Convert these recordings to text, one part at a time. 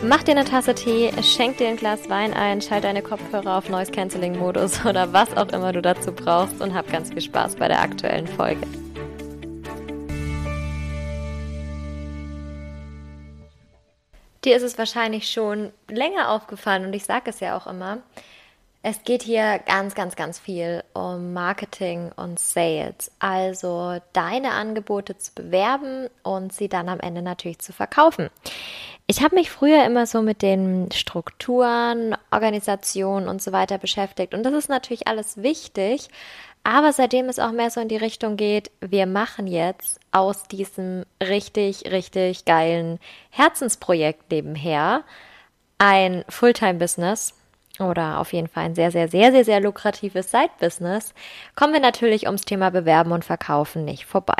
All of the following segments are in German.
Mach dir eine Tasse Tee, schenk dir ein Glas Wein ein, schalt deine Kopfhörer auf Noise Cancelling Modus oder was auch immer du dazu brauchst und hab ganz viel Spaß bei der aktuellen Folge. Dir ist es wahrscheinlich schon länger aufgefallen und ich sage es ja auch immer. Es geht hier ganz, ganz, ganz viel um Marketing und Sales. Also deine Angebote zu bewerben und sie dann am Ende natürlich zu verkaufen. Ich habe mich früher immer so mit den Strukturen, Organisationen und so weiter beschäftigt. Und das ist natürlich alles wichtig. Aber seitdem es auch mehr so in die Richtung geht, wir machen jetzt aus diesem richtig, richtig geilen Herzensprojekt nebenher ein Fulltime-Business oder auf jeden Fall ein sehr, sehr, sehr, sehr, sehr lukratives Side-Business, kommen wir natürlich ums Thema Bewerben und Verkaufen nicht vorbei.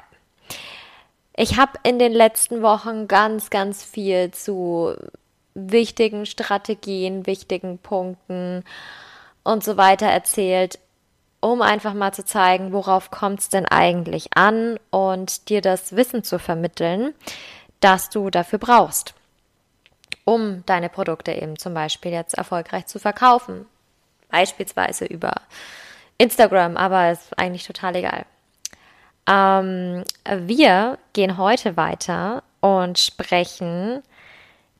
Ich habe in den letzten Wochen ganz, ganz viel zu wichtigen Strategien, wichtigen Punkten und so weiter erzählt, um einfach mal zu zeigen, worauf kommt es denn eigentlich an und dir das Wissen zu vermitteln, das du dafür brauchst, um deine Produkte eben zum Beispiel jetzt erfolgreich zu verkaufen. Beispielsweise über Instagram, aber ist eigentlich total egal. Ähm, wir gehen heute weiter und sprechen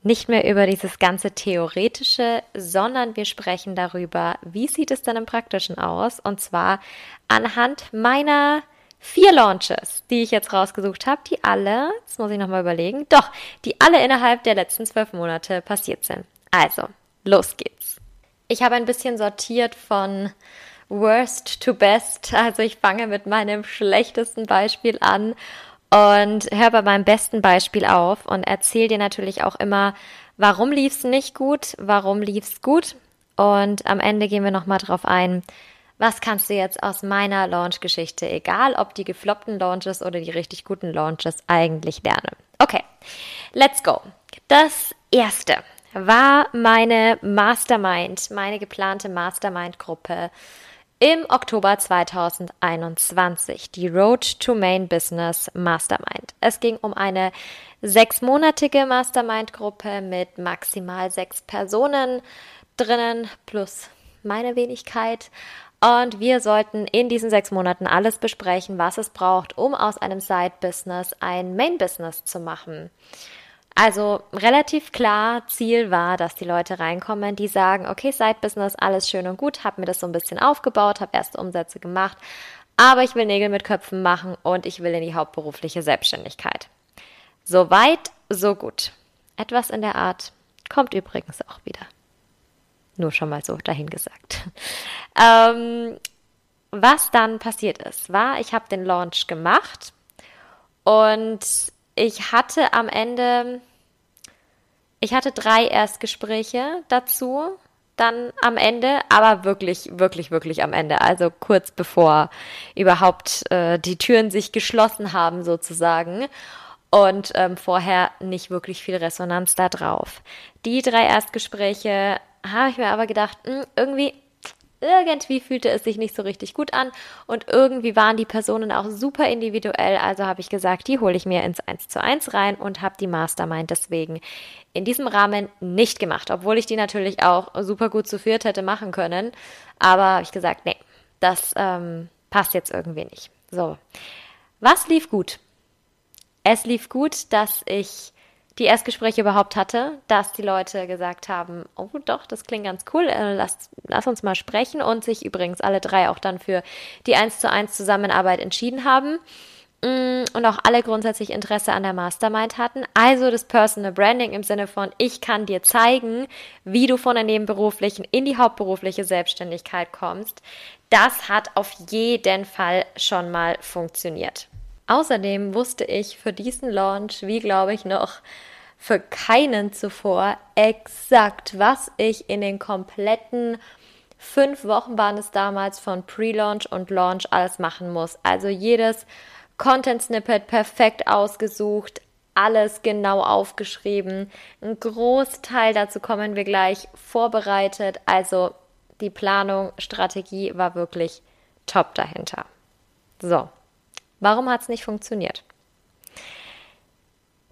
nicht mehr über dieses ganze Theoretische, sondern wir sprechen darüber, wie sieht es dann im Praktischen aus? Und zwar anhand meiner vier Launches, die ich jetzt rausgesucht habe, die alle, jetzt muss ich nochmal überlegen, doch, die alle innerhalb der letzten zwölf Monate passiert sind. Also, los geht's. Ich habe ein bisschen sortiert von Worst to Best. Also ich fange mit meinem schlechtesten Beispiel an und höre bei meinem besten Beispiel auf und erzähle dir natürlich auch immer, warum lief es nicht gut, warum lief es gut und am Ende gehen wir nochmal drauf ein, was kannst du jetzt aus meiner Launch-Geschichte, egal ob die gefloppten Launches oder die richtig guten Launches, eigentlich lernen. Okay, let's go. Das erste war meine Mastermind, meine geplante Mastermind-Gruppe im Oktober 2021 die Road to Main Business Mastermind. Es ging um eine sechsmonatige Mastermind-Gruppe mit maximal sechs Personen drinnen plus meine Wenigkeit. Und wir sollten in diesen sechs Monaten alles besprechen, was es braucht, um aus einem Side-Business ein Main-Business zu machen. Also relativ klar, Ziel war, dass die Leute reinkommen, die sagen, okay, Side-Business, alles schön und gut, habe mir das so ein bisschen aufgebaut, habe erste Umsätze gemacht, aber ich will Nägel mit Köpfen machen und ich will in die hauptberufliche Selbstständigkeit. So weit, so gut. Etwas in der Art kommt übrigens auch wieder. Nur schon mal so dahingesagt. Ähm, was dann passiert ist, war, ich habe den Launch gemacht und ich hatte am Ende, ich hatte drei Erstgespräche dazu, dann am Ende, aber wirklich, wirklich, wirklich am Ende, also kurz bevor überhaupt äh, die Türen sich geschlossen haben sozusagen und ähm, vorher nicht wirklich viel Resonanz da drauf. Die drei Erstgespräche habe ich mir aber gedacht, mh, hm, irgendwie irgendwie fühlte es sich nicht so richtig gut an und irgendwie waren die Personen auch super individuell. Also habe ich gesagt, die hole ich mir ins 1 zu 1 rein und habe die Mastermind deswegen in diesem Rahmen nicht gemacht, obwohl ich die natürlich auch super gut zu viert hätte machen können. Aber habe ich gesagt, nee, das ähm, passt jetzt irgendwie nicht. So, was lief gut? Es lief gut, dass ich die Erstgespräche überhaupt hatte, dass die Leute gesagt haben, oh doch, das klingt ganz cool, äh, lass, lass uns mal sprechen und sich übrigens alle drei auch dann für die 1 zu 1 Zusammenarbeit entschieden haben. mm, und auch alle grundsätzlich Interesse an der Mastermind hatten. Also das Personal Branding im Sinne von, ich kann dir zeigen, wie du von der nebenberuflichen in die hauptberufliche Selbstständigkeit kommst. Das hat auf jeden Fall schon mal funktioniert. Außerdem wusste ich für diesen Launch, wie glaube ich noch für keinen zuvor, exakt, was ich in den kompletten fünf Wochen waren es damals von Pre-Launch und Launch alles machen muss. Also jedes Content-Snippet perfekt ausgesucht, alles genau aufgeschrieben. Ein Großteil, dazu kommen wir gleich, vorbereitet. Also die Planung, Strategie war wirklich top dahinter. So, warum hat es nicht funktioniert?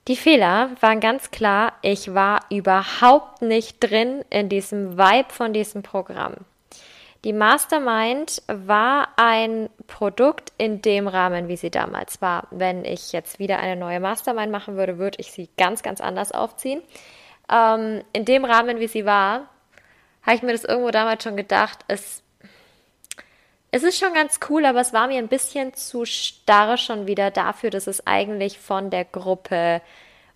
Die Fehler waren ganz klar, ich war überhaupt nicht drin in diesem Vibe von diesem Programm. Die Mastermind war ein Produkt in dem Rahmen, wie sie damals war. Wenn ich jetzt wieder eine neue Mastermind machen würde, würde ich sie ganz, ganz anders aufziehen. Ähm, in dem Rahmen, wie sie war, habe ich mir das irgendwo damals schon gedacht, es, es ist schon ganz cool, aber es war mir ein bisschen zu starr schon wieder dafür, dass es eigentlich von der Gruppe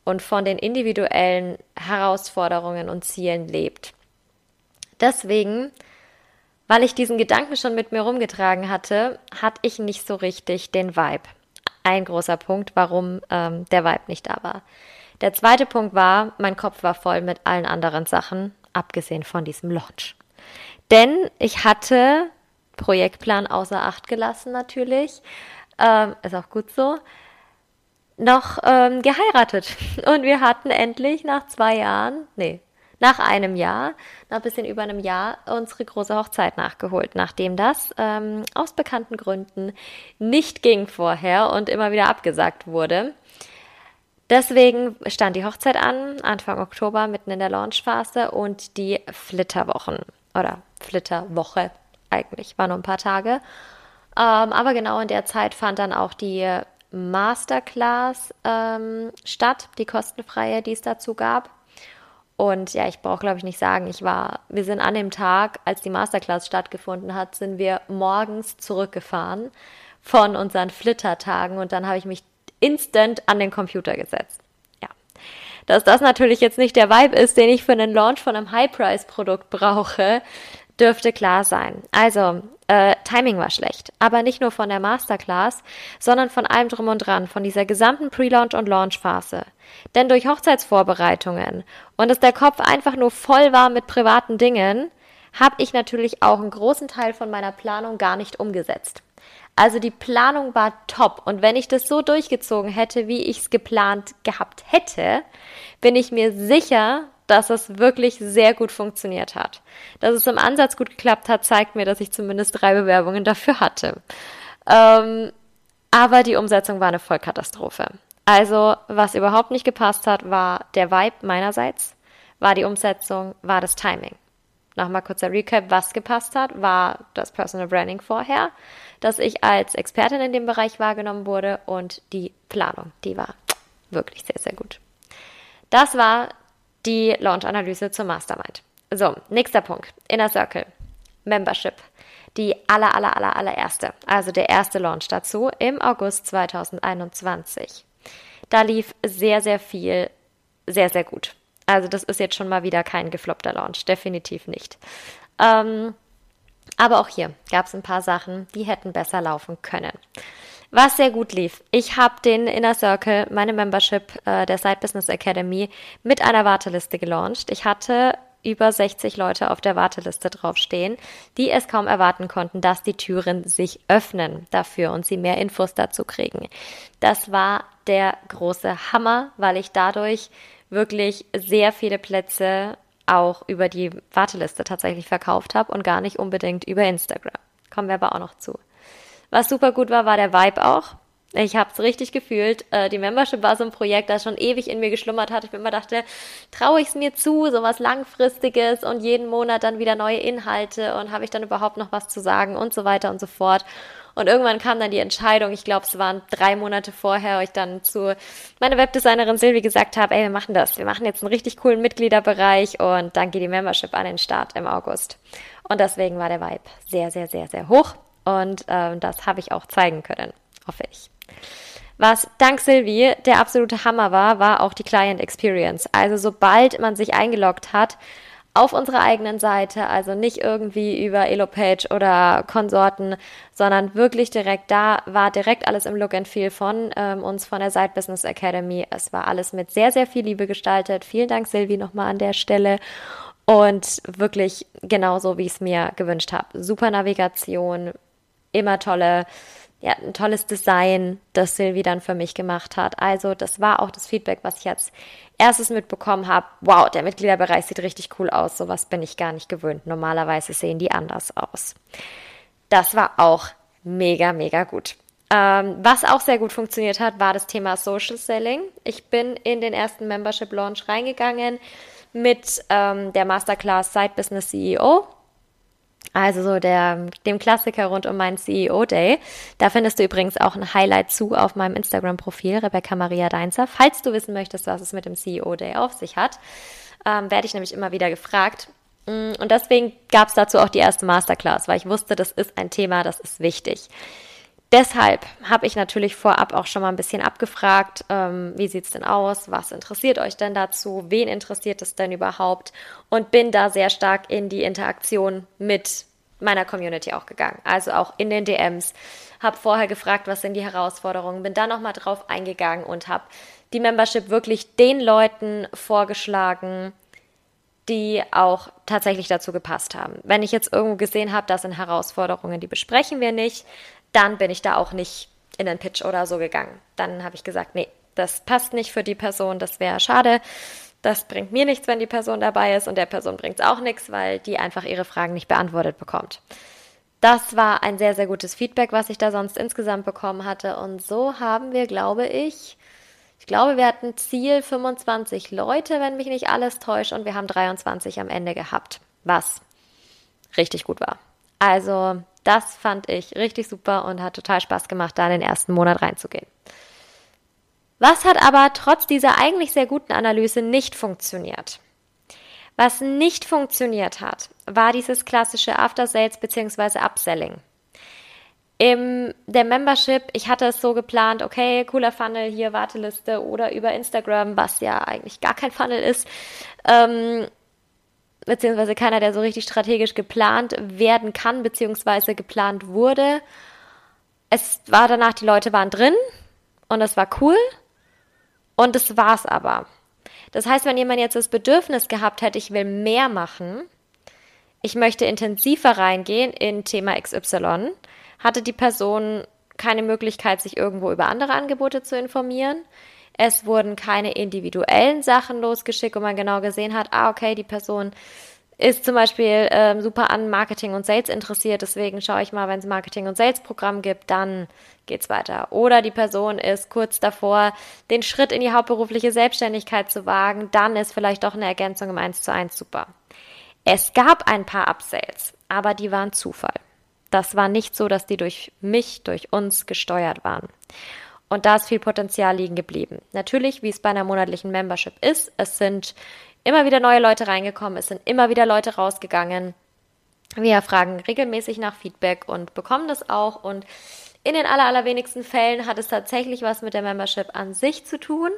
und von den individuellen Herausforderungen und Zielen lebt. Deswegen weil ich diesen Gedanken schon mit mir rumgetragen hatte, hatte ich nicht so richtig den Vibe. Ein großer Punkt, warum ähm, der Vibe nicht da war. Der zweite Punkt war, mein Kopf war voll mit allen anderen Sachen, abgesehen von diesem Launch. Denn ich hatte Projektplan außer Acht gelassen natürlich, ähm, ist auch gut so, noch ähm, geheiratet. Und wir hatten endlich nach zwei Jahren, nee, nach einem Jahr, nach ein bisschen über einem Jahr, unsere große Hochzeit nachgeholt, nachdem das ähm, aus bekannten Gründen nicht ging vorher und immer wieder abgesagt wurde. Deswegen stand die Hochzeit an, Anfang Oktober, mitten in der Launchphase und die Flitterwochen oder Flitterwoche eigentlich, war nur ein paar Tage. Ähm, aber genau in der Zeit fand dann auch die Masterclass ähm, statt, die kostenfreie, die es dazu gab. Und ja, ich brauche, glaube ich, nicht sagen, ich war, wir sind an dem Tag, als die Masterclass stattgefunden hat, sind wir morgens zurückgefahren von unseren Flittertagen und dann habe ich mich instant an den Computer gesetzt. Ja. Dass das natürlich jetzt nicht der Vibe ist, den ich für einen Launch von einem High-Price-Produkt brauche, dürfte klar sein. Also, äh, Timing war schlecht. Aber nicht nur von der Masterclass, sondern von allem drum und dran, von dieser gesamten Pre-Launch- und Launch-Phase. Denn durch Hochzeitsvorbereitungen und dass der Kopf einfach nur voll war mit privaten Dingen, habe ich natürlich auch einen großen Teil von meiner Planung gar nicht umgesetzt. Also die Planung war top. Und wenn ich das so durchgezogen hätte, wie ich es geplant gehabt hätte, bin ich mir sicher, dass es wirklich sehr gut funktioniert hat. Dass es im Ansatz gut geklappt hat, zeigt mir, dass ich zumindest drei Bewerbungen dafür hatte. Ähm, aber die Umsetzung war eine Vollkatastrophe. Also, was überhaupt nicht gepasst hat, war der Vibe meinerseits, war die Umsetzung, war das Timing. Nochmal kurzer Recap, was gepasst hat, war das Personal Branding vorher, dass ich als Expertin in dem Bereich wahrgenommen wurde und die Planung, die war wirklich sehr, sehr gut. Das war die Launch-Analyse zur Mastermind. So, nächster Punkt. Inner Circle. Membership. Die aller, aller, aller, allererste. Also der erste Launch dazu im August 2021. Da lief sehr, sehr viel, sehr, sehr gut. Also das ist jetzt schon mal wieder kein gefloppter Launch. Definitiv nicht. Ähm, aber auch hier gab es ein paar Sachen, die hätten besser laufen können was sehr gut lief. Ich habe den Inner Circle, meine Membership äh, der Side Business Academy, mit einer Warteliste gelauncht. Ich hatte über 60 Leute auf der Warteliste draufstehen, die es kaum erwarten konnten, dass die Türen sich öffnen dafür und sie mehr Infos dazu kriegen. Das war der große Hammer, weil ich dadurch wirklich sehr viele Plätze auch über die Warteliste tatsächlich verkauft habe und gar nicht unbedingt über Instagram. Kommen wir aber auch noch zu. Was super gut war, war der Vibe auch. Ich habe es richtig gefühlt. Äh, die Membership war so ein Projekt, das schon ewig in mir geschlummert hat. Ich mir immer dachte, traue ich es mir zu, so was Langfristiges und jeden Monat dann wieder neue Inhalte und habe ich dann überhaupt noch was zu sagen und so weiter und so fort. Und irgendwann kam dann die Entscheidung, ich glaube, es waren drei Monate vorher, wo ich dann zu meiner Webdesignerin Silvi gesagt habe, ey, wir machen das. Wir machen jetzt einen richtig coolen Mitgliederbereich und dann geht die Membership an den Start im August. Und deswegen war der Vibe sehr, sehr, sehr, sehr hoch. Und ähm, das habe ich auch zeigen können, hoffe ich. Was dank Sylvie der absolute Hammer war, war auch die Client Experience. Also sobald man sich eingeloggt hat, auf unserer eigenen Seite, also nicht irgendwie über Elopage oder Konsorten, sondern wirklich direkt da, war direkt alles im Look and Feel von ähm, uns von der Side Business Academy. Es war alles mit sehr, sehr viel Liebe gestaltet. Vielen Dank, Silvi, nochmal an der Stelle. Und wirklich genauso, wie ich es mir gewünscht habe. Super Navigation, immer tolle ja, ein tolles Design, das Sylvie dann für mich gemacht hat. Also das war auch das Feedback, was ich als erstes mitbekommen habe. Wow, der Mitgliederbereich sieht richtig cool aus. Sowas bin ich gar nicht gewöhnt. Normalerweise sehen die anders aus. Das war auch mega, mega gut. Ähm, was auch sehr gut funktioniert hat, war das Thema Social Selling. Ich bin in den ersten Membership Launch reingegangen mit ähm, der Masterclass Side Business CEO also so der, dem Klassiker rund um meinen CEO Day. Da findest du übrigens auch ein Highlight zu auf meinem Instagram-Profil, Rebecca Maria Deinzer. Falls du wissen möchtest, was es mit dem CEO Day auf sich hat, ähm, werde ich nämlich immer wieder gefragt. Mm, und deswegen gab es dazu auch die erste Masterclass, weil ich wusste, das ist ein Thema, das ist wichtig. Deshalb habe ich natürlich vorab auch schon mal ein bisschen abgefragt, ähm, wie sieht's denn aus, was interessiert euch denn dazu, wen interessiert es denn überhaupt? Und bin da sehr stark in die Interaktion mit meiner Community auch gegangen, also auch in den DMs, habe vorher gefragt, was sind die Herausforderungen, bin da nochmal drauf eingegangen und habe die Membership wirklich den Leuten vorgeschlagen, die auch tatsächlich dazu gepasst haben. Wenn ich jetzt irgendwo gesehen habe, das sind Herausforderungen, die besprechen wir nicht, dann bin ich da auch nicht in den Pitch oder so gegangen. Dann habe ich gesagt, nee, das passt nicht für die Person, das wäre schade. Das bringt mir nichts, wenn die Person dabei ist und der Person bringt es auch nichts, weil die einfach ihre Fragen nicht beantwortet bekommt. Das war ein sehr, sehr gutes Feedback, was ich da sonst insgesamt bekommen hatte. Und so haben wir, glaube ich, ich glaube, wir hatten Ziel 25 Leute, wenn mich nicht alles täuscht, und wir haben 23 am Ende gehabt, was richtig gut war. Also das fand ich richtig super und hat total Spaß gemacht, da in den ersten Monat reinzugehen. Was hat aber trotz dieser eigentlich sehr guten Analyse nicht funktioniert? Was nicht funktioniert hat, war dieses klassische After Sales bzw. Upselling. In der Membership, ich hatte es so geplant, okay, cooler Funnel, hier Warteliste oder über Instagram, was ja eigentlich gar kein Funnel ist. Ähm, beziehungsweise keiner, der so richtig strategisch geplant werden kann, beziehungsweise geplant wurde. Es war danach, die Leute waren drin und es war cool und das war's aber. Das heißt, wenn jemand jetzt das Bedürfnis gehabt hätte, ich will mehr machen, ich möchte intensiver reingehen in Thema XY, hatte die Person keine Möglichkeit, sich irgendwo über andere Angebote zu informieren. Es wurden keine individuellen Sachen losgeschickt, wo man genau gesehen hat, ah, okay, die Person ist zum Beispiel ähm, super an Marketing und Sales interessiert, deswegen schaue ich mal, wenn es Marketing und Sales Programm gibt, dann geht's weiter. Oder die Person ist kurz davor, den Schritt in die hauptberufliche Selbstständigkeit zu wagen, dann ist vielleicht doch eine Ergänzung im 1 zu 1 super. Es gab ein paar Upsales, aber die waren Zufall. Das war nicht so, dass die durch mich, durch uns gesteuert waren. Und da ist viel Potenzial liegen geblieben. Natürlich, wie es bei einer monatlichen Membership ist, es sind immer wieder neue Leute reingekommen, es sind immer wieder Leute rausgegangen. Wir fragen regelmäßig nach Feedback und bekommen das auch. Und in den aller, allerwenigsten Fällen hat es tatsächlich was mit der Membership an sich zu tun.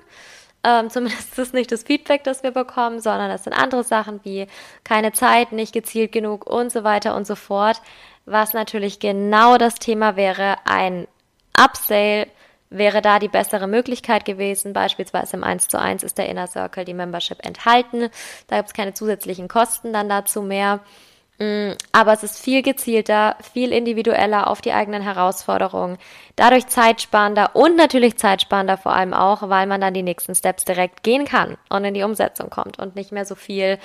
Ähm, zumindest ist es nicht das Feedback, das wir bekommen, sondern es sind andere Sachen wie keine Zeit, nicht gezielt genug und so weiter und so fort. Was natürlich genau das Thema wäre, ein Upsale wäre da die bessere Möglichkeit gewesen. Beispielsweise im 1 zu 1 ist der Inner Circle die Membership enthalten. Da gibt es keine zusätzlichen Kosten dann dazu mehr. Mm, aber es ist viel gezielter, viel individueller auf die eigenen Herausforderungen, dadurch zeitsparender und natürlich zeitsparender vor allem auch, weil man dann die nächsten Steps direkt gehen kann und in die Umsetzung kommt und nicht mehr so viel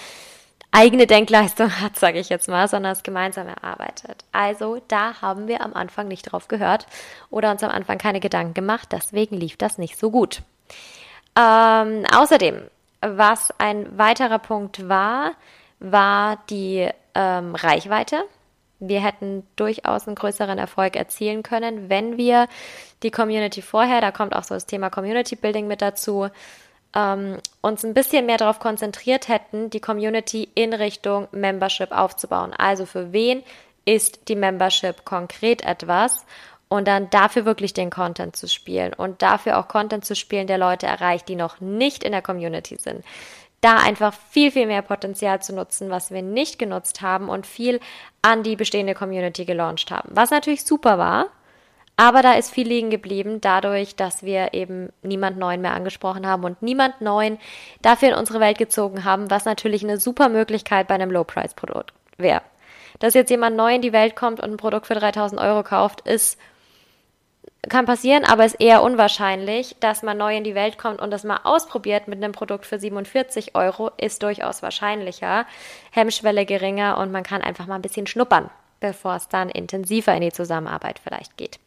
eigene Denkleistung hat, sage ich jetzt mal, sondern es gemeinsam erarbeitet. Also da haben wir am Anfang nicht drauf gehört oder uns am Anfang keine Gedanken gemacht, deswegen lief das nicht so gut. Ähm, außerdem, was ein weiterer Punkt war, war die ähm, Reichweite. Wir hätten durchaus einen größeren Erfolg erzielen können, wenn wir die Community vorher, da kommt auch so das Thema Community Building mit dazu, ähm, uns ein bisschen mehr darauf konzentriert hätten, die Community in Richtung Membership aufzubauen. Also für wen ist die Membership konkret etwas und dann dafür wirklich den Content zu spielen und dafür auch Content zu spielen, der Leute erreicht, die noch nicht in der Community sind. Da einfach viel, viel mehr Potenzial zu nutzen, was wir nicht genutzt haben und viel an die bestehende Community gelauncht haben. Was natürlich super war, aber da ist viel liegen geblieben, dadurch, dass wir eben niemand Neuen mehr angesprochen haben und niemand Neuen dafür in unsere Welt gezogen haben, was natürlich eine super Möglichkeit bei einem Low-Price-Produkt wäre. Dass jetzt jemand neu in die Welt kommt und ein Produkt für 3000 Euro kauft, ist kann passieren, aber ist eher unwahrscheinlich, dass man neu in die Welt kommt und das mal ausprobiert mit einem Produkt für 47 Euro, ist durchaus wahrscheinlicher, Hemmschwelle geringer und man kann einfach mal ein bisschen schnuppern, bevor es dann intensiver in die Zusammenarbeit vielleicht geht.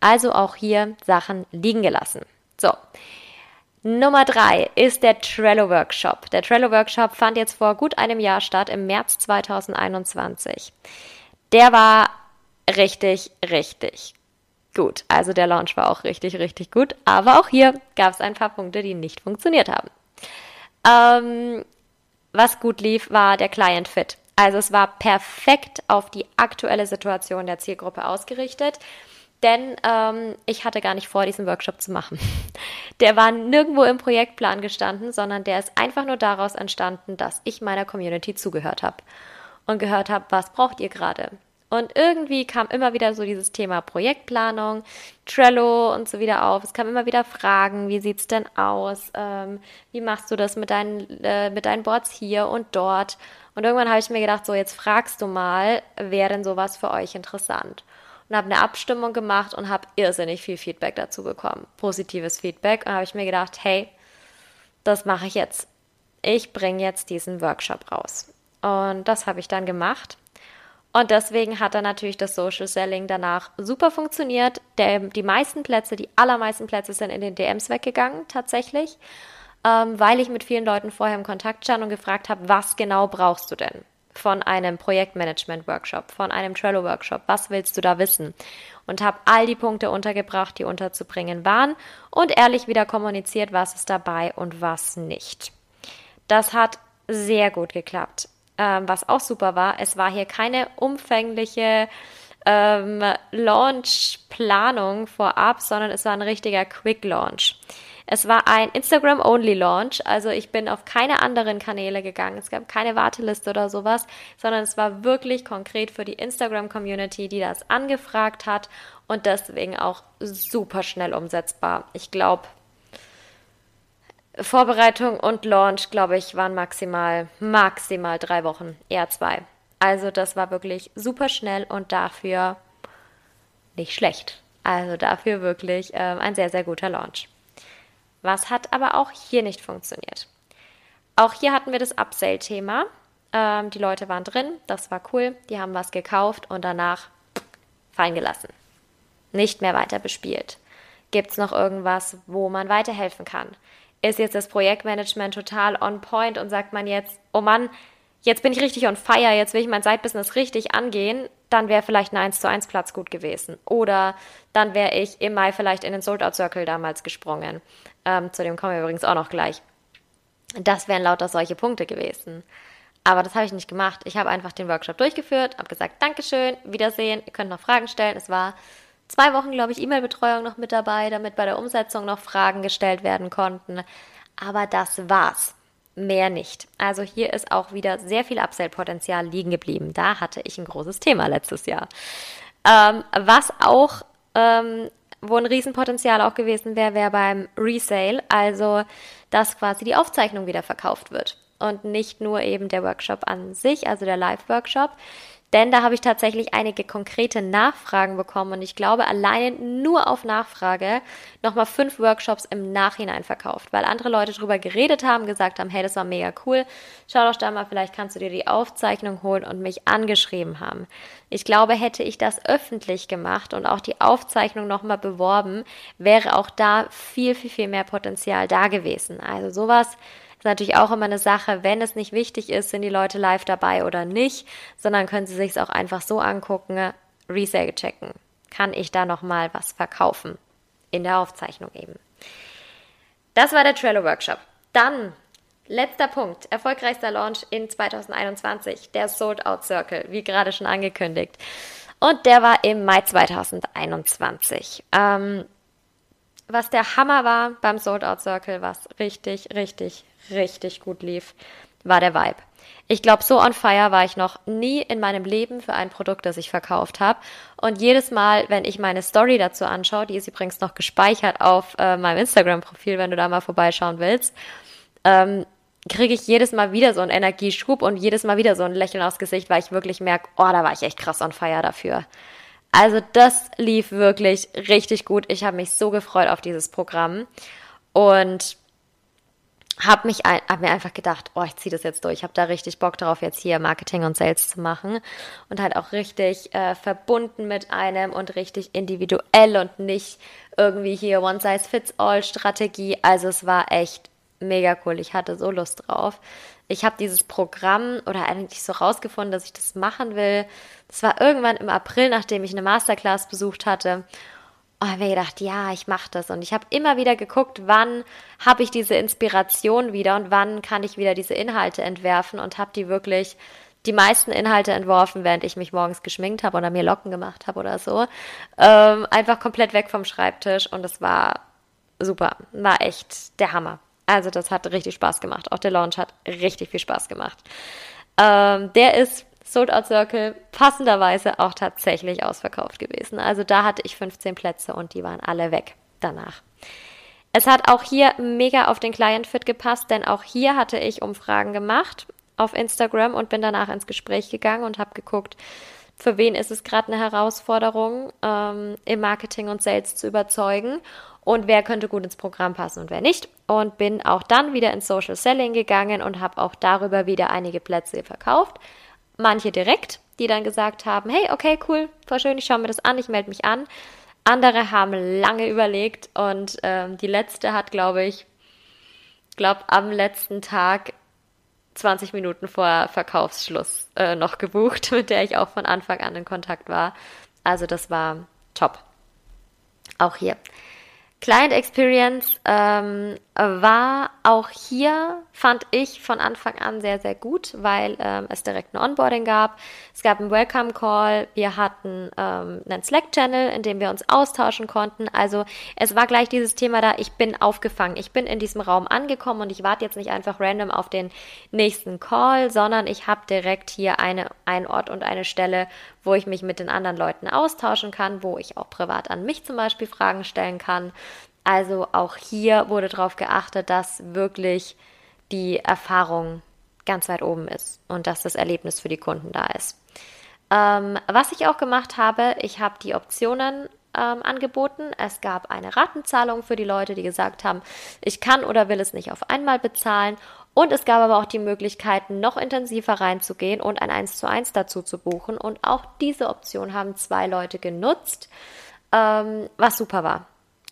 Also auch hier Sachen liegen gelassen. So. Nummer drei ist der Trello Workshop. Der Trello Workshop fand jetzt vor gut einem Jahr statt, im März 2021. Der war richtig, richtig gut. Also der Launch war auch richtig, richtig gut. Aber auch hier gab es ein paar Punkte, die nicht funktioniert haben. Ähm, was gut lief, war der Client Fit. Also es war perfekt auf die aktuelle Situation der Zielgruppe ausgerichtet. Denn ähm, ich hatte gar nicht vor, diesen Workshop zu machen. Der war nirgendwo im Projektplan gestanden, sondern der ist einfach nur daraus entstanden, dass ich meiner Community zugehört habe und gehört habe, was braucht ihr gerade? Und irgendwie kam immer wieder so dieses Thema Projektplanung, Trello und so wieder auf. Es kam immer wieder Fragen, wie sieht's denn aus? Ähm, wie machst du das mit deinen, äh, mit deinen Boards hier und dort? Und irgendwann habe ich mir gedacht, so jetzt fragst du mal, wäre denn sowas für euch interessant? Und habe eine Abstimmung gemacht und habe irrsinnig viel Feedback dazu bekommen. Positives Feedback. Und habe ich mir gedacht, hey, das mache ich jetzt. Ich bringe jetzt diesen Workshop raus. Und das habe ich dann gemacht. Und deswegen hat dann natürlich das Social Selling danach super funktioniert. Der, die meisten Plätze, die allermeisten Plätze sind in den DMs weggegangen, tatsächlich, ähm, weil ich mit vielen Leuten vorher im Kontakt stand und gefragt habe, was genau brauchst du denn von einem Projektmanagement-Workshop, von einem Trello-Workshop, was willst du da wissen? Und habe all die Punkte untergebracht, die unterzubringen waren und ehrlich wieder kommuniziert, was ist dabei und was nicht. Das hat sehr gut geklappt ähm, was auch super war, es war hier keine umfängliche ähm, Launch-Planung vorab, sondern es war ein richtiger Quick-Launch. Es war ein Instagram-Only-Launch, also ich bin auf keine anderen Kanäle gegangen. Es gab keine Warteliste oder sowas, sondern es war wirklich konkret für die Instagram-Community, die das angefragt hat und deswegen auch super schnell umsetzbar. Ich glaube, Vorbereitung und Launch, glaube ich, waren maximal, maximal drei Wochen, eher zwei. Also das war wirklich super schnell und dafür nicht schlecht. Also dafür wirklich äh, ein sehr, sehr guter Launch. Was hat aber auch hier nicht funktioniert? Auch hier hatten wir das Upsell-Thema. Ähm, die Leute waren drin, das war cool, die haben was gekauft und danach fallen gelassen. Nicht mehr weiter bespielt. Gibt es noch irgendwas, wo man weiterhelfen kann? Ist jetzt das Projektmanagement total on point und sagt man jetzt, oh Mann, jetzt bin ich richtig on fire, jetzt will ich mein Side-Business richtig angehen, dann wäre vielleicht ein 1 zu 1 Platz gut gewesen. Oder dann wäre ich im Mai vielleicht in den Sold-Out Circle damals gesprungen. Ähm, zu dem kommen wir übrigens auch noch gleich. Das wären lauter solche Punkte gewesen. Aber das habe ich nicht gemacht. Ich habe einfach den Workshop durchgeführt, habe gesagt, Dankeschön, Wiedersehen, ihr könnt noch Fragen stellen. Es war zwei Wochen, glaube ich, E-Mail-Betreuung noch mit dabei, damit bei der Umsetzung noch Fragen gestellt werden konnten. Aber das war's. Mehr nicht. Also hier ist auch wieder sehr viel Upsell-Potenzial liegen geblieben. Da hatte ich ein großes Thema letztes Jahr. Ähm, was auch, ähm, wo ein Riesenpotenzial auch gewesen wäre, wäre beim Resale, also dass quasi die Aufzeichnung wieder verkauft wird und nicht nur eben der Workshop an sich, also der Live-Workshop. Denn da habe ich tatsächlich einige konkrete Nachfragen bekommen und ich glaube, alleine nur auf Nachfrage nochmal fünf Workshops im Nachhinein verkauft, weil andere Leute drüber geredet haben, gesagt haben, hey, das war mega cool, schau doch da mal, vielleicht kannst du dir die Aufzeichnung holen und mich angeschrieben haben. Ich glaube, hätte ich das öffentlich gemacht und auch die Aufzeichnung nochmal beworben, wäre auch da viel, viel, viel mehr Potenzial da gewesen. Also sowas ist natürlich auch immer eine Sache, wenn es nicht wichtig ist, sind die Leute live dabei oder nicht, sondern können sie sich es auch einfach so angucken, Resale checken. Kann ich da nochmal was verkaufen? In der Aufzeichnung eben. Das war der Trello Workshop. Dann Letzter Punkt, erfolgreichster Launch in 2021, der Sold Out Circle, wie gerade schon angekündigt. Und der war im Mai 2021. Ähm, was der Hammer war beim Sold Out Circle, was richtig, richtig, richtig gut lief, war der Vibe. Ich glaube, so on fire war ich noch nie in meinem Leben für ein Produkt, das ich verkauft habe. Und jedes Mal, wenn ich meine Story dazu anschaue, die ist übrigens noch gespeichert auf äh, meinem Instagram-Profil, wenn du da mal vorbeischauen willst, ähm, kriege ich jedes Mal wieder so einen Energieschub und jedes Mal wieder so ein Lächeln aufs Gesicht, weil ich wirklich merke, oh, da war ich echt krass on fire dafür. Also das lief wirklich richtig gut. Ich habe mich so gefreut auf dieses Programm und habe mich hab mir einfach gedacht, oh, ich ziehe das jetzt durch. Ich habe da richtig Bock drauf, jetzt hier Marketing und Sales zu machen und halt auch richtig äh, verbunden mit einem und richtig individuell und nicht irgendwie hier One Size Fits All Strategie. Also es war echt mega cool. Ich hatte so Lust drauf. Ich habe dieses Programm oder eigentlich so rausgefunden, dass ich das machen will. Das war irgendwann im April, nachdem ich eine Masterclass besucht hatte. Und habe mir gedacht, ja, ich mache das. Und ich habe immer wieder geguckt, wann habe ich diese Inspiration wieder und wann kann ich wieder diese Inhalte entwerfen und habe die wirklich die meisten Inhalte entworfen, während ich mich morgens geschminkt habe oder mir Locken gemacht habe oder so. Ähm, einfach komplett weg vom Schreibtisch und es war super. War echt der Hammer. Also das hat richtig Spaß gemacht. Auch der Launch hat richtig viel Spaß gemacht. Ähm, der ist Sold Out Circle passenderweise auch tatsächlich ausverkauft gewesen. Also da hatte ich 15 Plätze und die waren alle weg danach. Es hat auch hier mega auf den Client Fit gepasst, denn auch hier hatte ich Umfragen gemacht auf Instagram und bin danach ins Gespräch gegangen und habe geguckt, für wen ist es gerade eine Herausforderung, ähm, im Marketing und Sales zu überzeugen und wer könnte gut ins Programm passen und wer nicht. Und bin auch dann wieder ins Social Selling gegangen und habe auch darüber wieder einige Plätze verkauft manche direkt, die dann gesagt haben, hey, okay, cool, voll schön, ich schaue mir das an, ich melde mich an. Andere haben lange überlegt und ähm, die letzte hat, glaube ich, glaube am letzten Tag 20 Minuten vor Verkaufsschluss äh, noch gebucht, mit der ich auch von Anfang an in Kontakt war. Also das war top. Auch hier. Client Experience ähm, war auch hier, fand ich von Anfang an sehr, sehr gut, weil ähm, es direkt ein Onboarding gab. Es gab einen Welcome Call, wir hatten ähm, einen Slack-Channel, in dem wir uns austauschen konnten. Also es war gleich dieses Thema da, ich bin aufgefangen, ich bin in diesem Raum angekommen und ich warte jetzt nicht einfach random auf den nächsten Call, sondern ich habe direkt hier eine, einen Ort und eine Stelle, wo ich mich mit den anderen Leuten austauschen kann, wo ich auch privat an mich zum Beispiel Fragen stellen kann. Also auch hier wurde darauf geachtet, dass wirklich die Erfahrung ganz weit oben ist und dass das Erlebnis für die Kunden da ist. Ähm, was ich auch gemacht habe, ich habe die Optionen ähm, angeboten. Es gab eine Ratenzahlung für die Leute, die gesagt haben, ich kann oder will es nicht auf einmal bezahlen. Und es gab aber auch die Möglichkeit, noch intensiver reinzugehen und ein 1 zu 1 dazu zu buchen. Und auch diese Option haben zwei Leute genutzt, ähm, was super war.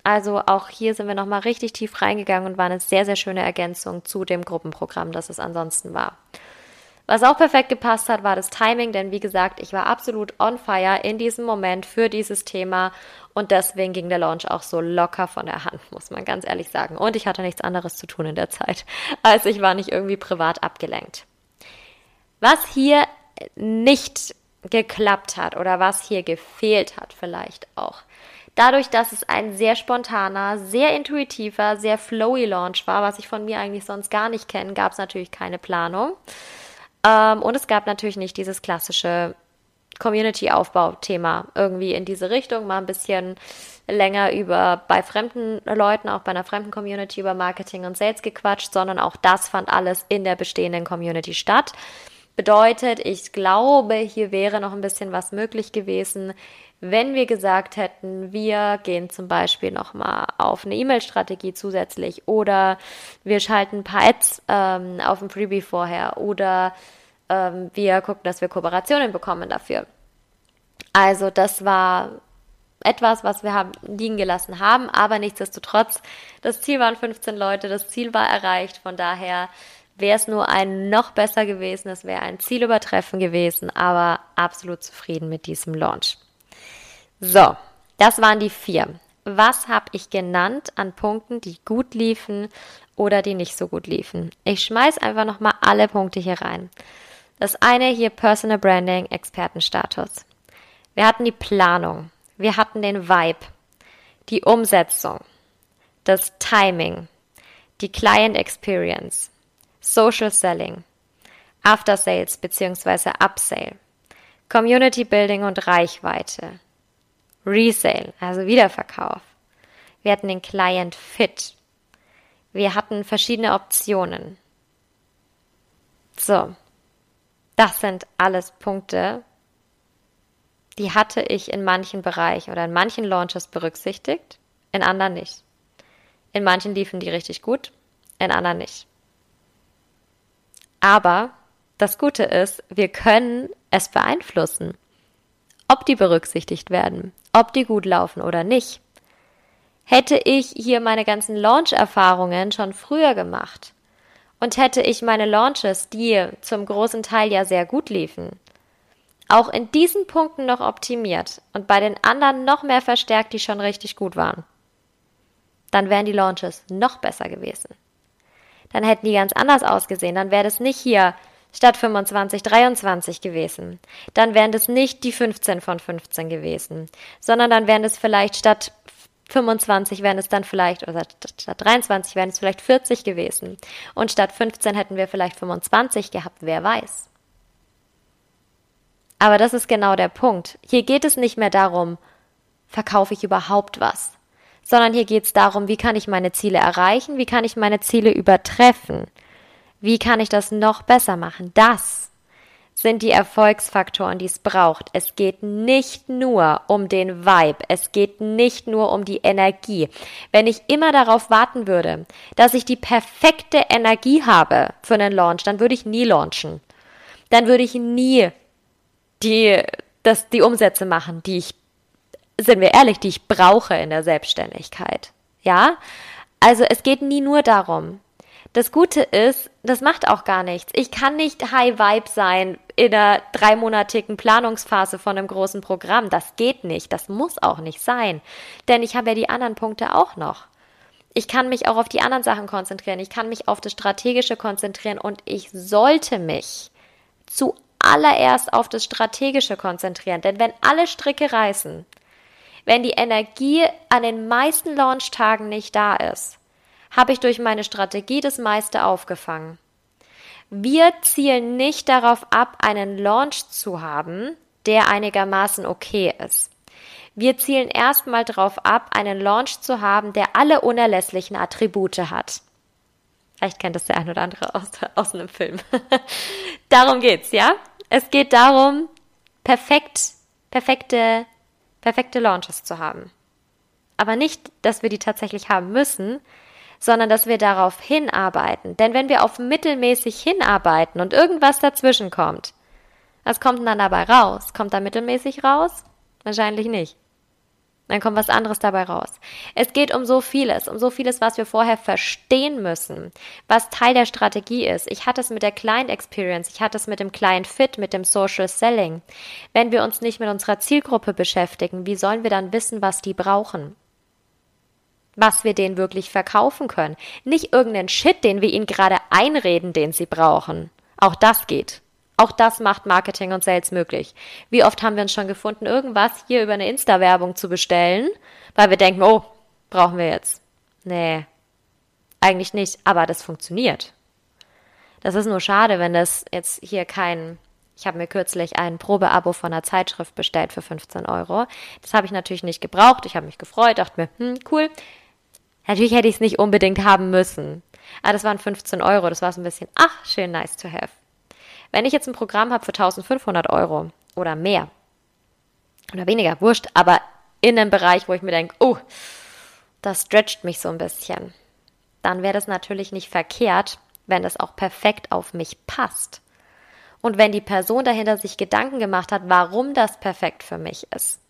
Also auch hier sind wir nochmal richtig tief reingegangen und war eine sehr, sehr schöne Ergänzung zu dem Gruppenprogramm, das es ansonsten war. Was auch perfekt gepasst hat, war das Timing, denn wie gesagt, ich war absolut on fire in diesem Moment für dieses Thema und deswegen ging der Launch auch so locker von der Hand, muss man ganz ehrlich sagen. Und ich hatte nichts anderes zu tun in der Zeit. Also ich war nicht irgendwie privat abgelenkt. Was hier nicht geklappt hat oder was hier gefehlt hat vielleicht auch. Dadurch, dass es ein sehr spontaner, sehr intuitiver, sehr flowy Launch war, was ich von mir eigentlich sonst gar nicht kenne, gab es natürlich keine Planung. Ähm, und es gab natürlich nicht dieses klassische Community-Aufbau-Thema irgendwie in diese Richtung, mal ein bisschen länger über bei fremden Leuten, auch bei einer fremden Community über Marketing und Sales gequatscht, sondern auch das fand alles in der bestehenden Community statt. Bedeutet, ich glaube, hier wäre noch ein bisschen was möglich gewesen, wenn wir gesagt hätten, wir gehen zum Beispiel nochmal auf eine E-Mail-Strategie zusätzlich oder wir schalten ein paar Ads ähm, auf dem Freebie vorher oder ähm, wir gucken, dass wir Kooperationen bekommen dafür. Also das war etwas, was wir haben liegen gelassen haben, aber nichtsdestotrotz, das Ziel waren 15 Leute, das Ziel war erreicht, von daher wäre es nur ein noch besser gewesen, es wäre ein Zielübertreffen gewesen, aber absolut zufrieden mit diesem Launch. So, das waren die vier. Was habe ich genannt an Punkten, die gut liefen oder die nicht so gut liefen? Ich schmeiß einfach nochmal alle Punkte hier rein. Das eine hier Personal Branding, Expertenstatus. Wir hatten die Planung, wir hatten den Vibe, die Umsetzung, das Timing, die Client Experience, Social Selling, After Sales bzw. Upsale, Community Building und Reichweite, Resale, also Wiederverkauf. Wir hatten den Client Fit. Wir hatten verschiedene Optionen. So, das sind alles Punkte, die hatte ich in manchen Bereichen oder in manchen Launches berücksichtigt, in anderen nicht. In manchen liefen die richtig gut, in anderen nicht. Aber das Gute ist, wir können es beeinflussen, ob die berücksichtigt werden, ob die gut laufen oder nicht. Hätte ich hier meine ganzen Launch-Erfahrungen schon früher gemacht und hätte ich meine Launches, die zum großen Teil ja sehr gut liefen, auch in diesen Punkten noch optimiert und bei den anderen noch mehr verstärkt, die schon richtig gut waren, dann wären die Launches noch besser gewesen. Dann hätten die ganz anders ausgesehen. Dann wäre das nicht hier statt 25 23 gewesen. Dann wären das nicht die 15 von 15 gewesen, sondern dann wären es vielleicht statt 25 wären es dann vielleicht, oder statt 23 wären es vielleicht 40 gewesen. Und statt 15 hätten wir vielleicht 25 gehabt, wer weiß. Aber das ist genau der Punkt. Hier geht es nicht mehr darum, verkaufe ich überhaupt was, sondern hier geht es darum, wie kann ich meine Ziele erreichen, wie kann ich meine Ziele übertreffen, wie kann ich das noch besser machen. Das sind die Erfolgsfaktoren, die es braucht. Es geht nicht nur um den Vibe, es geht nicht nur um die Energie. Wenn ich immer darauf warten würde, dass ich die perfekte Energie habe für einen Launch, dann würde ich nie launchen. Dann würde ich nie die, das, die Umsätze machen, die ich, sind wir ehrlich, die ich brauche in der Selbstständigkeit. Ja? Also es geht nie nur darum. Das Gute ist, das macht auch gar nichts. Ich kann nicht High Vibe sein in der dreimonatigen Planungsphase von einem großen Programm. Das geht nicht. Das muss auch nicht sein. Denn ich habe ja die anderen Punkte auch noch. Ich kann mich auch auf die anderen Sachen konzentrieren. Ich kann mich auf das Strategische konzentrieren und ich sollte mich zu zuallererst auf das Strategische konzentrieren. Denn wenn alle Stricke reißen, wenn die Energie an den meisten Launchtagen nicht da ist, habe ich durch meine Strategie das meiste aufgefangen. Wir zielen nicht darauf ab, einen Launch zu haben, der einigermaßen okay ist. Wir zielen erstmal darauf ab, einen Launch zu haben, der alle unerlässlichen Attribute hat. Vielleicht kennt das der ein oder andere aus, aus einem Film. darum geht's, ja? Es geht darum, perfekt, perfekte, perfekte Launches zu haben. Aber nicht, dass wir die tatsächlich haben müssen, sondern dass wir darauf hinarbeiten. Denn wenn wir auf mittelmäßig hinarbeiten und irgendwas dazwischen kommt, was kommt denn dann dabei raus? Kommt da mittelmäßig raus? Wahrscheinlich nicht. Dann kommt was anderes dabei raus. Es geht um so vieles, um so vieles, was wir vorher verstehen müssen, was Teil der Strategie ist. Ich hatte es mit der Client Experience, ich hatte es mit dem Client Fit, mit dem Social Selling. Wenn wir uns nicht mit unserer Zielgruppe beschäftigen, wie sollen wir dann wissen, was die brauchen? Was wir denen wirklich verkaufen können. Nicht irgendeinen Shit, den wir ihnen gerade einreden, den sie brauchen. Auch das geht. Auch das macht Marketing und Sales möglich. Wie oft haben wir uns schon gefunden, irgendwas hier über eine Insta-Werbung zu bestellen, weil wir denken, oh, brauchen wir jetzt. Nee, eigentlich nicht, aber das funktioniert. Das ist nur schade, wenn das jetzt hier kein, ich habe mir kürzlich ein Probeabo von einer Zeitschrift bestellt für 15 Euro. Das habe ich natürlich nicht gebraucht. Ich habe mich gefreut, dachte mir, hm, cool. Natürlich hätte ich es nicht unbedingt haben müssen. Aber das waren 15 Euro. Das war so ein bisschen, ach, schön nice to have. Wenn ich jetzt ein Programm habe für 1500 Euro oder mehr oder weniger, wurscht, aber in einem Bereich, wo ich mir denke, oh, das stretcht mich so ein bisschen, dann wäre das natürlich nicht verkehrt, wenn das auch perfekt auf mich passt. Und wenn die Person dahinter sich Gedanken gemacht hat, warum das perfekt für mich ist.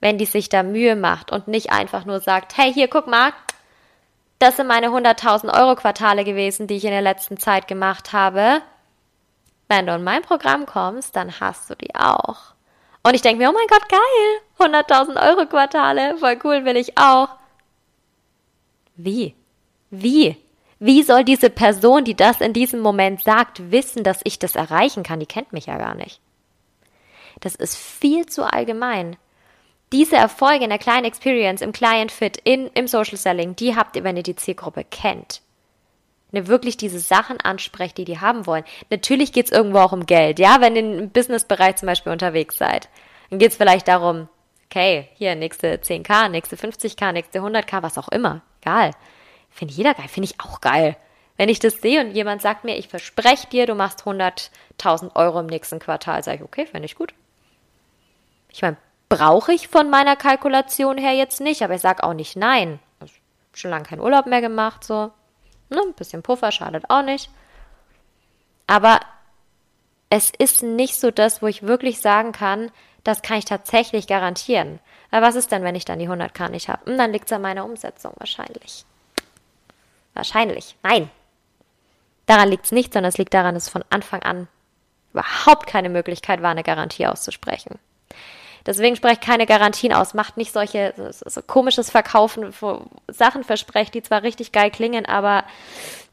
Wenn die sich da Mühe macht und nicht einfach nur sagt, hey, hier, guck mal, das sind meine 100.000 Euro Quartale gewesen, die ich in der letzten Zeit gemacht habe. Wenn du in mein Programm kommst, dann hast du die auch. Und ich denke mir, oh mein Gott, geil, 100.000 Euro Quartale, voll cool, will ich auch. Wie? Wie? Wie soll diese Person, die das in diesem Moment sagt, wissen, dass ich das erreichen kann? Die kennt mich ja gar nicht. Das ist viel zu allgemein. Diese Erfolge in der kleinen Experience, im Client Fit, in, im Social Selling, die habt ihr, wenn ihr die Zielgruppe kennt. Wenn ihr wirklich diese Sachen ansprecht, die die haben wollen. Natürlich geht es irgendwo auch um Geld, ja, wenn ihr im Businessbereich zum Beispiel unterwegs seid. Dann geht es vielleicht darum, okay, hier nächste 10k, nächste 50k, nächste 100k, was auch immer. Egal. Finde jeder geil, finde ich auch geil. Wenn ich das sehe und jemand sagt mir, ich verspreche dir, du machst 100.000 Euro im nächsten Quartal, sage ich, okay, finde ich gut. Ich meine, brauche ich von meiner Kalkulation her jetzt nicht, aber ich sage auch nicht nein. Habe schon lange keinen Urlaub mehr gemacht, so. Ne, ein bisschen Puffer schadet auch nicht. Aber es ist nicht so das, wo ich wirklich sagen kann, das kann ich tatsächlich garantieren. Weil was ist denn, wenn ich dann die 100k nicht habe? Hm, dann liegt es an meiner Umsetzung wahrscheinlich. Wahrscheinlich. Nein. Daran liegt es nicht, sondern es liegt daran, dass von Anfang an überhaupt keine Möglichkeit war, eine Garantie auszusprechen. Deswegen sprecht keine Garantien aus. Macht nicht solche so, so komisches Verkaufen, wo Sachen versprecht, die zwar richtig geil klingen, aber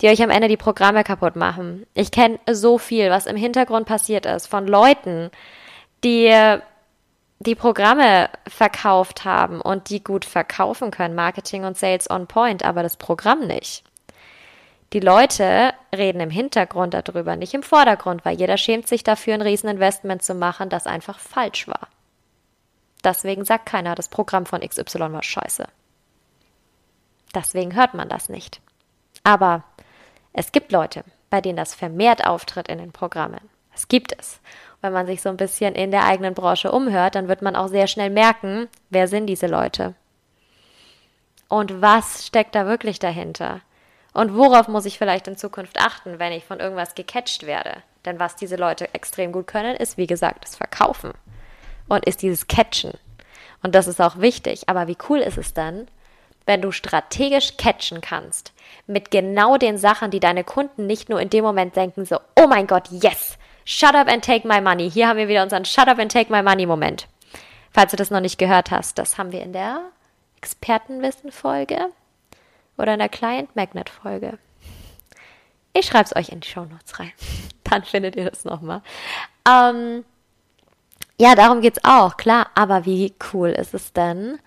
die euch am Ende die Programme kaputt machen. Ich kenne so viel, was im Hintergrund passiert ist von Leuten, die die Programme verkauft haben und die gut verkaufen können, Marketing und Sales on Point, aber das Programm nicht. Die Leute reden im Hintergrund darüber, nicht im Vordergrund, weil jeder schämt sich dafür, ein Rieseninvestment zu machen, das einfach falsch war. Deswegen sagt keiner, das Programm von XY war scheiße. Deswegen hört man das nicht. Aber es gibt Leute, bei denen das vermehrt auftritt in den Programmen. Es gibt es. wenn man sich so ein bisschen in der eigenen Branche umhört, dann wird man auch sehr schnell merken, wer sind diese Leute? Und was steckt da wirklich dahinter? Und worauf muss ich vielleicht in Zukunft achten, wenn ich von irgendwas gecatcht werde? Denn was diese Leute extrem gut können, ist, wie gesagt, das Verkaufen und ist dieses Catchen. Und das ist auch wichtig. Aber wie cool ist es dann, wenn du strategisch catchen kannst mit genau den Sachen, die deine Kunden nicht nur in dem Moment denken, so, oh mein Gott, yes, shut up and take my money. Hier haben wir wieder unseren shut up and take my money Moment. Falls du das noch nicht gehört hast, das haben wir in der Expertenwissen-Folge oder in der Client Magnet Folge. Ich schreibe es euch in die Show Notes rein. Dann findet ihr das nochmal. Ähm, ja, darum geht's auch, klar. Aber wie cool ist es denn,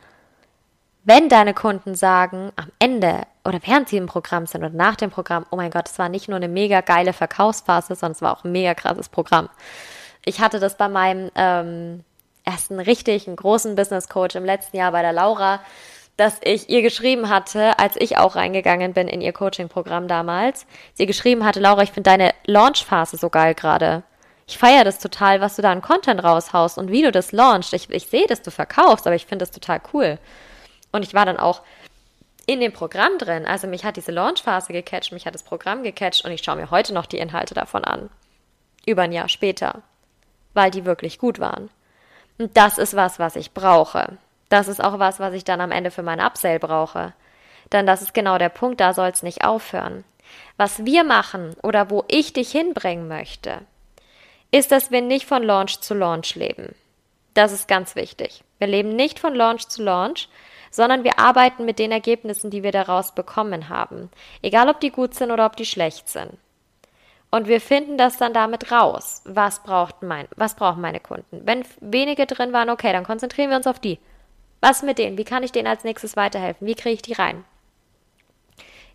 wenn deine Kunden sagen, am Ende oder während sie im Programm sind oder nach dem Programm, oh mein Gott, es war nicht nur eine mega geile Verkaufsphase, sondern es war auch ein mega krasses Programm. Ich hatte das bei meinem ähm, ersten richtigen großen Business Coach im letzten Jahr bei der Laura dass ich ihr geschrieben hatte, als ich auch reingegangen bin in ihr Coaching-Programm damals, sie geschrieben hatte, Laura, ich finde deine Launch-Phase so geil gerade. Ich feiere das total, was du da an Content raushaust und wie du das launchst. Ich, ich sehe, dass du verkaufst, aber ich finde das total cool. Und ich war dann auch in dem Programm drin. Also mich hat diese Launch-Phase gecatcht, mich hat das Programm gecatcht und ich schaue mir heute noch die Inhalte davon an. Über ein Jahr später. Weil die wirklich gut waren. Und das ist was, was ich brauche. Das ist auch was, was ich dann am Ende für mein Upsell brauche. Denn das ist genau der Punkt, da soll es nicht aufhören. Was wir machen oder wo ich dich hinbringen möchte, ist, dass wir nicht von Launch zu Launch leben. Das ist ganz wichtig. Wir leben nicht von Launch zu Launch, sondern wir arbeiten mit den Ergebnissen, die wir daraus bekommen haben. Egal, ob die gut sind oder ob die schlecht sind. Und wir finden das dann damit raus. Was braucht mein, was brauchen meine Kunden? Wenn wenige drin waren, okay, dann konzentrieren wir uns auf die. Was mit denen? Wie kann ich denen als nächstes weiterhelfen? Wie kriege ich die rein?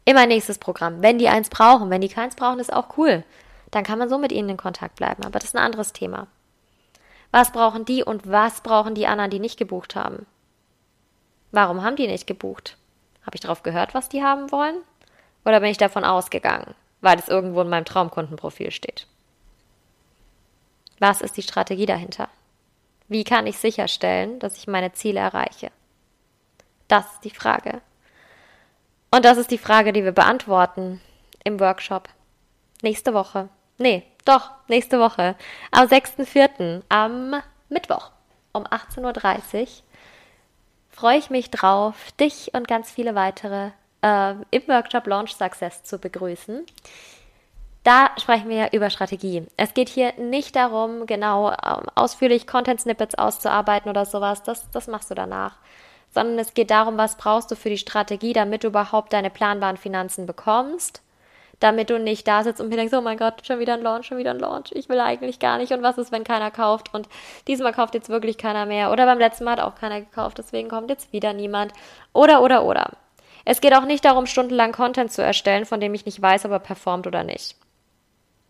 Immer nächstes Programm. Wenn die eins brauchen, wenn die keins brauchen, ist auch cool. Dann kann man so mit ihnen in Kontakt bleiben. Aber das ist ein anderes Thema. Was brauchen die und was brauchen die anderen, die nicht gebucht haben? Warum haben die nicht gebucht? Habe ich darauf gehört, was die haben wollen? Oder bin ich davon ausgegangen, weil es irgendwo in meinem Traumkundenprofil steht? Was ist die Strategie dahinter? Wie kann ich sicherstellen, dass ich meine Ziele erreiche? Das ist die Frage. Und das ist die Frage, die wir beantworten im Workshop. Nächste Woche. Nee, doch, nächste Woche. Am 6.4. am Mittwoch um 18.30 Uhr freue ich mich drauf, dich und ganz viele weitere äh, im Workshop Launch Success zu begrüßen. Da sprechen wir über Strategie. Es geht hier nicht darum, genau ähm, ausführlich Content-Snippets auszuarbeiten oder sowas. Das, das machst du danach. Sondern es geht darum, was brauchst du für die Strategie, damit du überhaupt deine planbaren Finanzen bekommst, damit du nicht da sitzt und mir denkst, oh mein Gott, schon wieder ein Launch, schon wieder ein Launch. Ich will eigentlich gar nicht. Und was ist, wenn keiner kauft? Und diesmal kauft jetzt wirklich keiner mehr. Oder beim letzten Mal hat auch keiner gekauft, deswegen kommt jetzt wieder niemand. Oder, oder, oder. Es geht auch nicht darum, stundenlang Content zu erstellen, von dem ich nicht weiß, ob er performt oder nicht.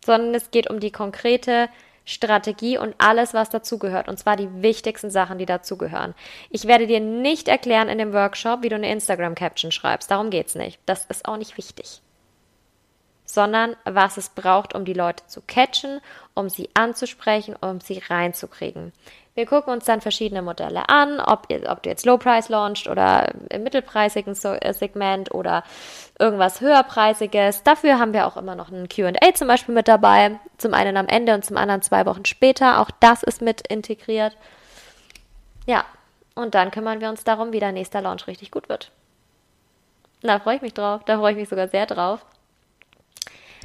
Sondern es geht um die konkrete Strategie und alles, was dazugehört. Und zwar die wichtigsten Sachen, die dazugehören. Ich werde dir nicht erklären in dem Workshop, wie du eine Instagram-Caption schreibst. Darum geht's nicht. Das ist auch nicht wichtig. Sondern was es braucht, um die Leute zu catchen, um sie anzusprechen, um sie reinzukriegen. Wir gucken uns dann verschiedene Modelle an, ob, ob du jetzt Low Price launcht oder im mittelpreisigen äh, Segment oder irgendwas höherpreisiges. Dafür haben wir auch immer noch ein QA zum Beispiel mit dabei. Zum einen am Ende und zum anderen zwei Wochen später. Auch das ist mit integriert. Ja, und dann kümmern wir uns darum, wie der nächste Launch richtig gut wird. Da freue ich mich drauf. Da freue ich mich sogar sehr drauf.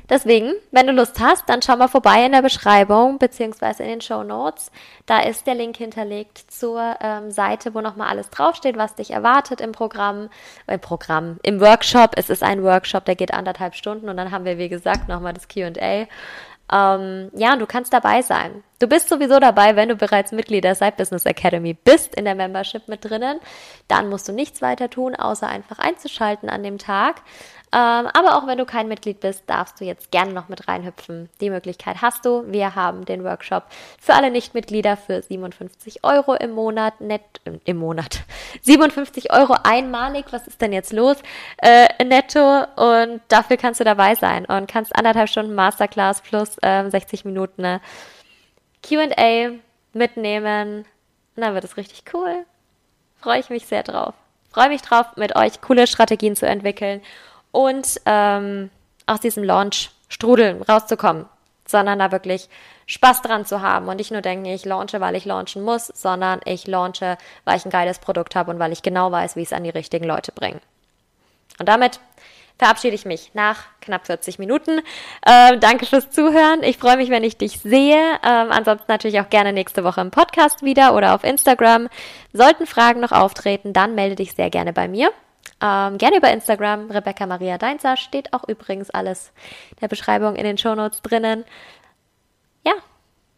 Deswegen, wenn du Lust hast, dann schau mal vorbei in der Beschreibung beziehungsweise in den Show Notes. Da ist der Link hinterlegt zur ähm, Seite, wo nochmal alles draufsteht, was dich erwartet im Programm, im Programm, im Workshop. Es ist ein Workshop, der geht anderthalb Stunden und dann haben wir, wie gesagt, nochmal das Q&A. Ähm, ja, und du kannst dabei sein. Du bist sowieso dabei, wenn du bereits Mitglied der Side Business Academy bist, in der Membership mit drinnen. Dann musst du nichts weiter tun, außer einfach einzuschalten an dem Tag. Ähm, aber auch wenn du kein Mitglied bist, darfst du jetzt gerne noch mit reinhüpfen. Die Möglichkeit hast du. Wir haben den Workshop für alle Nichtmitglieder für 57 Euro im Monat, net, im Monat, 57 Euro einmalig. Was ist denn jetzt los? Äh, netto. Und dafür kannst du dabei sein und kannst anderthalb Stunden Masterclass plus äh, 60 Minuten Q&A mitnehmen. Und dann wird es richtig cool. Freue ich mich sehr drauf. Freue mich drauf, mit euch coole Strategien zu entwickeln und ähm, aus diesem Launch-Strudeln rauszukommen, sondern da wirklich Spaß dran zu haben und nicht nur denken, ich launche, weil ich launchen muss, sondern ich launche, weil ich ein geiles Produkt habe und weil ich genau weiß, wie ich es an die richtigen Leute bringe. Und damit verabschiede ich mich nach knapp 40 Minuten. Äh, danke fürs Zuhören. Ich freue mich, wenn ich dich sehe. Ähm, ansonsten natürlich auch gerne nächste Woche im Podcast wieder oder auf Instagram. Sollten Fragen noch auftreten, dann melde dich sehr gerne bei mir. Ähm, gerne über Instagram. Rebecca Maria Deinzer steht auch übrigens alles in der Beschreibung in den Shownotes drinnen. Ja,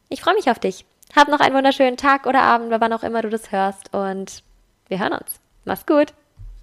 ich freue mich auf dich. Hab noch einen wunderschönen Tag oder Abend, wann auch immer du das hörst und wir hören uns. Mach's gut.